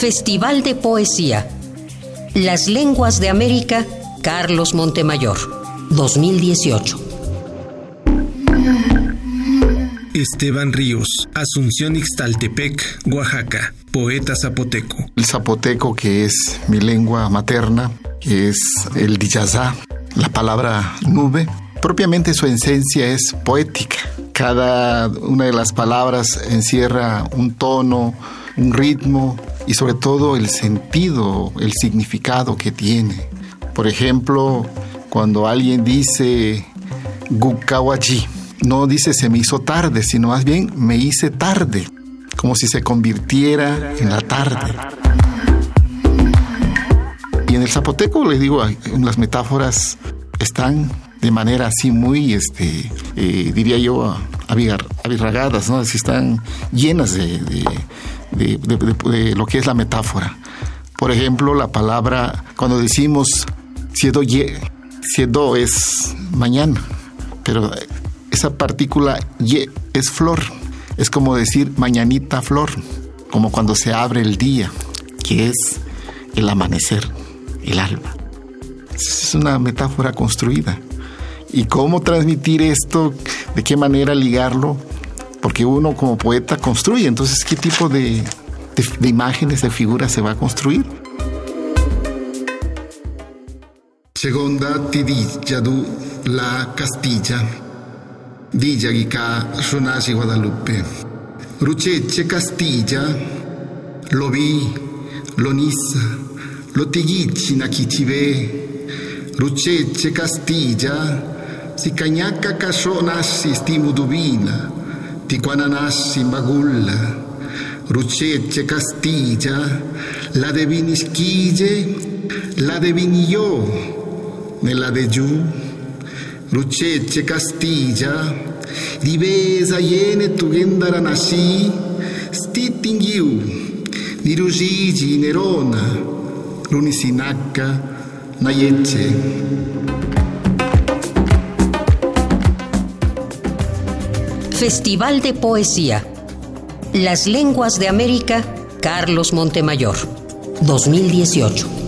Festival de Poesía. Las Lenguas de América, Carlos Montemayor, 2018. Esteban Ríos, Asunción Ixtaltepec, Oaxaca, poeta zapoteco. El zapoteco, que es mi lengua materna, que es el diyazá, la palabra nube, propiamente su esencia es poética. Cada una de las palabras encierra un tono, un ritmo y sobre todo el sentido, el significado que tiene. Por ejemplo, cuando alguien dice Gukawaji, no dice se me hizo tarde, sino más bien me hice tarde, como si se convirtiera en la tarde. Y en el zapoteco, les digo, las metáforas están de manera así muy, este, eh, diría yo, avirragadas, ¿no? Así están llenas de, de, lo que es la metáfora. Por ejemplo, la palabra, cuando decimos siedo, siedo es mañana, pero esa partícula ye es flor. Es como decir mañanita flor, como cuando se abre el día, que es el amanecer, el alba. Es una metáfora construida. ¿Y cómo transmitir esto? ¿De qué manera ligarlo? Porque uno como poeta construye, entonces, ¿qué tipo de, de, imágenes, de figuras se va a construir? Segunda du la Castilla, Villa Guica, Ronasi Guadalupe. Rucheche Castilla, lo vi, lo nisa, lo tiguichi nakichive, Rucheche Castilla, si cañaca casonasi stimudubina, ticuananasi magulla, Rucece Castilla, la de Vinisquille, la de Vinilló, nella de giù, Rucece Castilla, divesa iene tu gendara nasi, stitingiu, di Rusigi Nerona, l'unisinacca, naiece. Festival de Poesía las Lenguas de América, Carlos Montemayor, 2018.